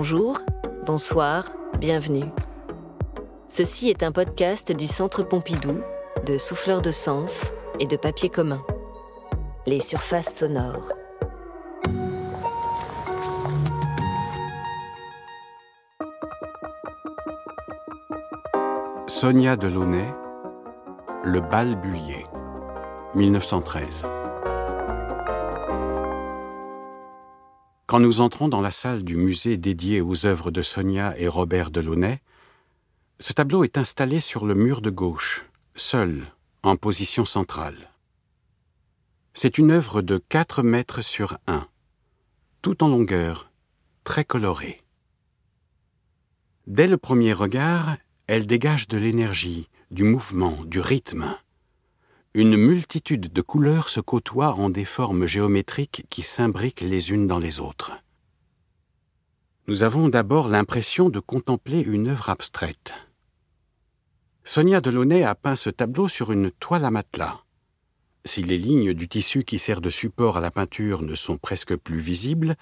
Bonjour, bonsoir, bienvenue. Ceci est un podcast du Centre Pompidou, de Souffleurs de Sens et de Papier commun. Les surfaces sonores. Sonia Delaunay, Le bal Bullier, 1913. Quand nous entrons dans la salle du musée dédié aux œuvres de Sonia et Robert Delaunay, ce tableau est installé sur le mur de gauche, seul, en position centrale. C'est une œuvre de 4 mètres sur 1, tout en longueur, très colorée. Dès le premier regard, elle dégage de l'énergie, du mouvement, du rythme. Une multitude de couleurs se côtoient en des formes géométriques qui s'imbriquent les unes dans les autres. Nous avons d'abord l'impression de contempler une œuvre abstraite. Sonia Delaunay a peint ce tableau sur une toile à matelas. Si les lignes du tissu qui sert de support à la peinture ne sont presque plus visibles,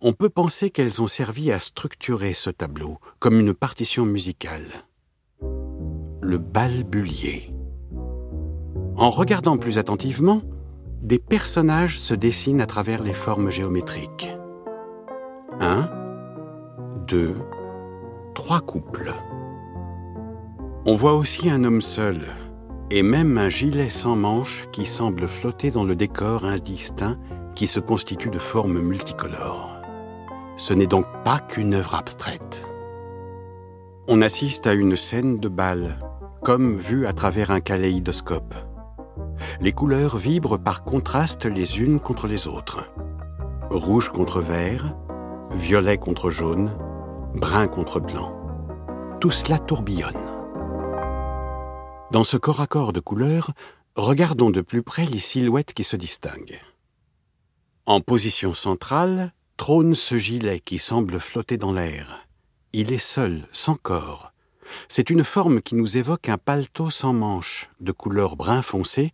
on peut penser qu'elles ont servi à structurer ce tableau comme une partition musicale le balbulier. En regardant plus attentivement, des personnages se dessinent à travers les formes géométriques. Un, deux, trois couples. On voit aussi un homme seul, et même un gilet sans manches qui semble flotter dans le décor indistinct qui se constitue de formes multicolores. Ce n'est donc pas qu'une œuvre abstraite. On assiste à une scène de bal comme vu à travers un kaléidoscope. Les couleurs vibrent par contraste les unes contre les autres. Rouge contre vert, violet contre jaune, brun contre blanc. Tout cela tourbillonne. Dans ce corps à corps de couleurs, regardons de plus près les silhouettes qui se distinguent. En position centrale, trône ce gilet qui semble flotter dans l'air. Il est seul, sans corps, c'est une forme qui nous évoque un paletot sans manches, de couleur brun foncé,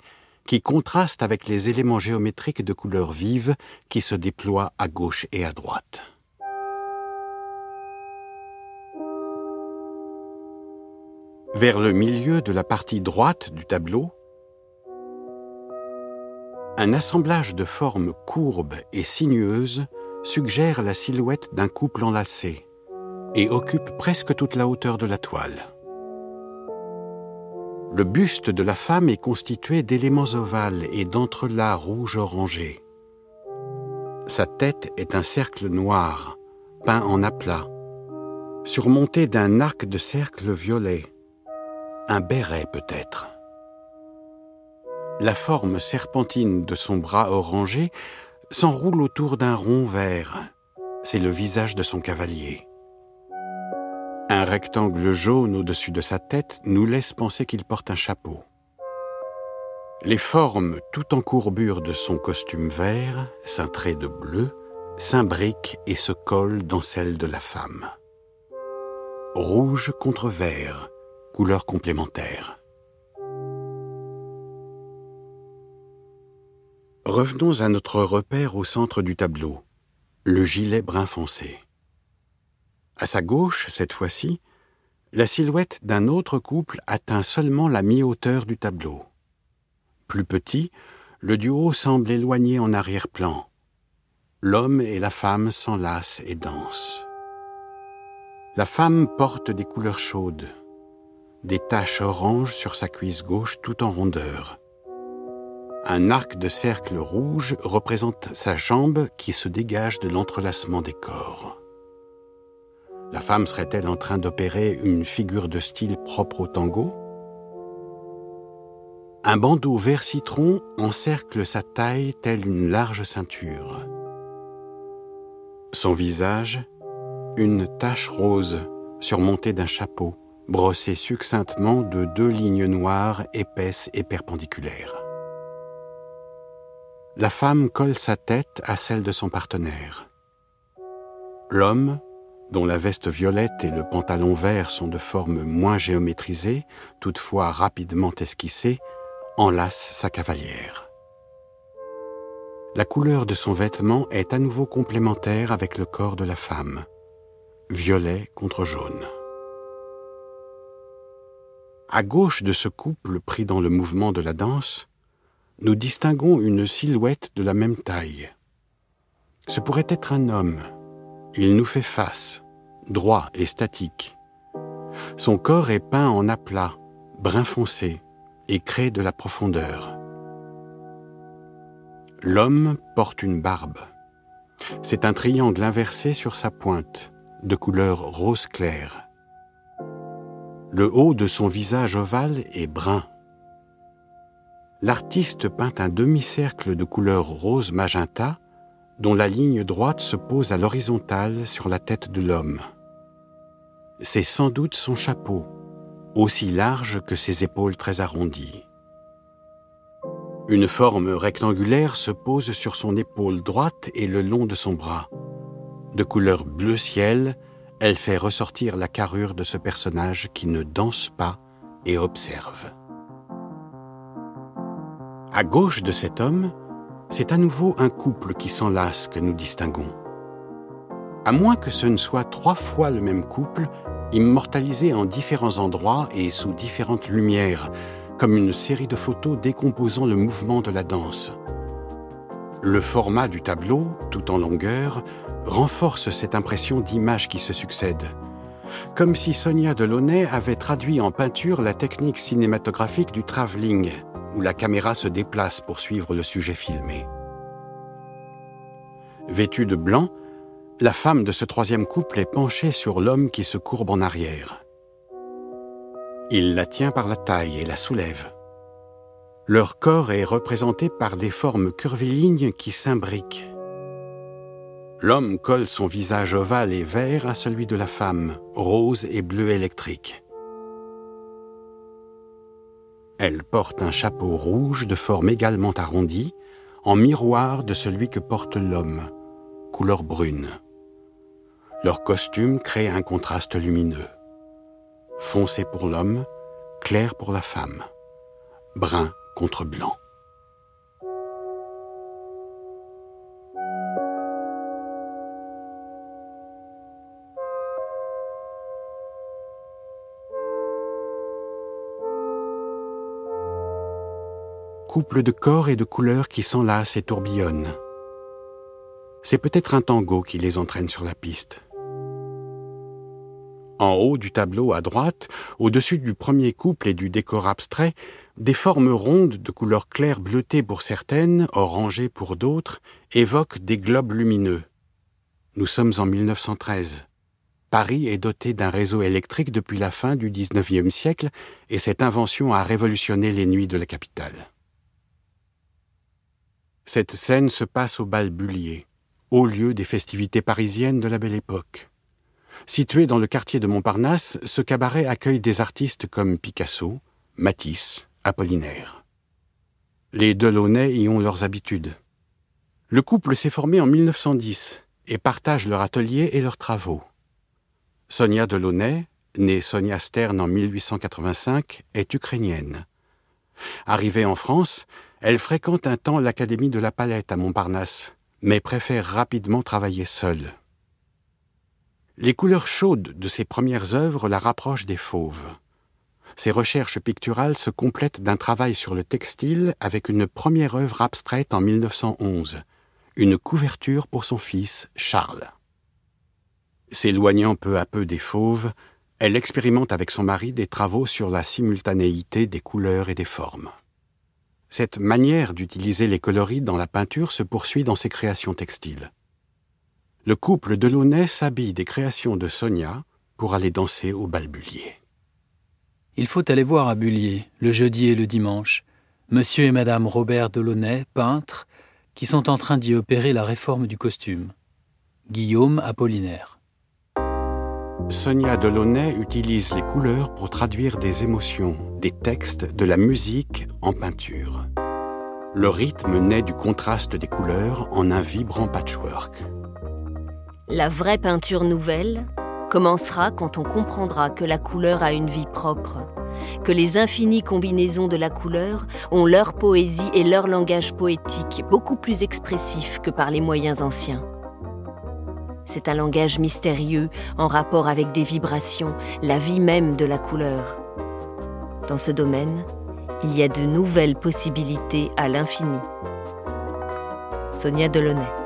qui contraste avec les éléments géométriques de couleur vive qui se déploient à gauche et à droite. Vers le milieu de la partie droite du tableau, un assemblage de formes courbes et sinueuses suggère la silhouette d'un couple enlacé, et occupe presque toute la hauteur de la toile. Le buste de la femme est constitué d'éléments ovales et d'entrelacs rouge-orangé. Sa tête est un cercle noir, peint en aplat, surmonté d'un arc de cercle violet, un béret peut-être. La forme serpentine de son bras orangé s'enroule autour d'un rond vert. C'est le visage de son cavalier. Un rectangle jaune au-dessus de sa tête nous laisse penser qu'il porte un chapeau. Les formes tout en courbure de son costume vert, cintré de bleu, s'imbriquent et se collent dans celles de la femme. Rouge contre vert, couleur complémentaire. Revenons à notre repère au centre du tableau, le gilet brun foncé. À sa gauche, cette fois-ci, la silhouette d'un autre couple atteint seulement la mi-hauteur du tableau. Plus petit, le duo semble éloigné en arrière-plan. L'homme et la femme s'enlacent et dansent. La femme porte des couleurs chaudes, des taches oranges sur sa cuisse gauche tout en rondeur. Un arc de cercle rouge représente sa jambe qui se dégage de l'entrelacement des corps. La femme serait-elle en train d'opérer une figure de style propre au tango? Un bandeau vert citron encercle sa taille telle une large ceinture. Son visage, une tache rose surmontée d'un chapeau, brossé succinctement de deux lignes noires épaisses et perpendiculaires. La femme colle sa tête à celle de son partenaire. L'homme, dont la veste violette et le pantalon vert sont de forme moins géométrisée, toutefois rapidement esquissée, enlace sa cavalière. La couleur de son vêtement est à nouveau complémentaire avec le corps de la femme. violet contre jaune. À gauche de ce couple pris dans le mouvement de la danse, nous distinguons une silhouette de la même taille. Ce pourrait être un homme. Il nous fait face, droit et statique. Son corps est peint en aplat, brun foncé, et crée de la profondeur. L'homme porte une barbe. C'est un triangle inversé sur sa pointe, de couleur rose clair. Le haut de son visage ovale est brun. L'artiste peint un demi-cercle de couleur rose magenta dont la ligne droite se pose à l'horizontale sur la tête de l'homme. C'est sans doute son chapeau, aussi large que ses épaules très arrondies. Une forme rectangulaire se pose sur son épaule droite et le long de son bras. De couleur bleu ciel, elle fait ressortir la carrure de ce personnage qui ne danse pas et observe. À gauche de cet homme, c'est à nouveau un couple qui s'enlace que nous distinguons. À moins que ce ne soit trois fois le même couple, immortalisé en différents endroits et sous différentes lumières, comme une série de photos décomposant le mouvement de la danse. Le format du tableau, tout en longueur, renforce cette impression d'image qui se succèdent. Comme si Sonia Delaunay avait traduit en peinture la technique cinématographique du travelling, où la caméra se déplace pour suivre le sujet filmé. Vêtue de blanc, la femme de ce troisième couple est penchée sur l'homme qui se courbe en arrière. Il la tient par la taille et la soulève. Leur corps est représenté par des formes curvilignes qui s'imbriquent. L'homme colle son visage ovale et vert à celui de la femme, rose et bleu électrique. Elle porte un chapeau rouge de forme également arrondie, en miroir de celui que porte l'homme, couleur brune. Leur costume crée un contraste lumineux foncé pour l'homme, clair pour la femme, brun contre blanc. Couple de corps et de couleurs qui s'enlacent et tourbillonnent. C'est peut-être un tango qui les entraîne sur la piste. En haut du tableau à droite, au-dessus du premier couple et du décor abstrait, des formes rondes de couleur claire bleutée pour certaines, orangées pour d'autres, évoquent des globes lumineux. Nous sommes en 1913. Paris est doté d'un réseau électrique depuis la fin du XIXe siècle et cette invention a révolutionné les nuits de la capitale. Cette scène se passe au bal Bullier, haut lieu des festivités parisiennes de la belle époque. Situé dans le quartier de Montparnasse, ce cabaret accueille des artistes comme Picasso, Matisse, Apollinaire. Les Delaunay y ont leurs habitudes. Le couple s'est formé en 1910 et partage leur atelier et leurs travaux. Sonia Delaunay, née Sonia Stern en 1885, est ukrainienne. Arrivée en France, elle fréquente un temps l'Académie de la Palette à Montparnasse, mais préfère rapidement travailler seule. Les couleurs chaudes de ses premières œuvres la rapprochent des fauves. Ses recherches picturales se complètent d'un travail sur le textile avec une première œuvre abstraite en 1911, une couverture pour son fils Charles. S'éloignant peu à peu des fauves, elle expérimente avec son mari des travaux sur la simultanéité des couleurs et des formes. Cette manière d'utiliser les coloris dans la peinture se poursuit dans ses créations textiles le couple de Launay s'habille des créations de Sonia pour aller danser au bal Bullier. Il faut aller voir à Bullier, le jeudi et le dimanche, monsieur et madame Robert Delaunay, peintres, qui sont en train d'y opérer la réforme du costume. Guillaume Apollinaire. Sonia Delaunay utilise les couleurs pour traduire des émotions, des textes, de la musique en peinture. Le rythme naît du contraste des couleurs en un vibrant patchwork. La vraie peinture nouvelle commencera quand on comprendra que la couleur a une vie propre, que les infinies combinaisons de la couleur ont leur poésie et leur langage poétique beaucoup plus expressif que par les moyens anciens. C'est un langage mystérieux en rapport avec des vibrations, la vie même de la couleur. Dans ce domaine, il y a de nouvelles possibilités à l'infini. Sonia Delaunay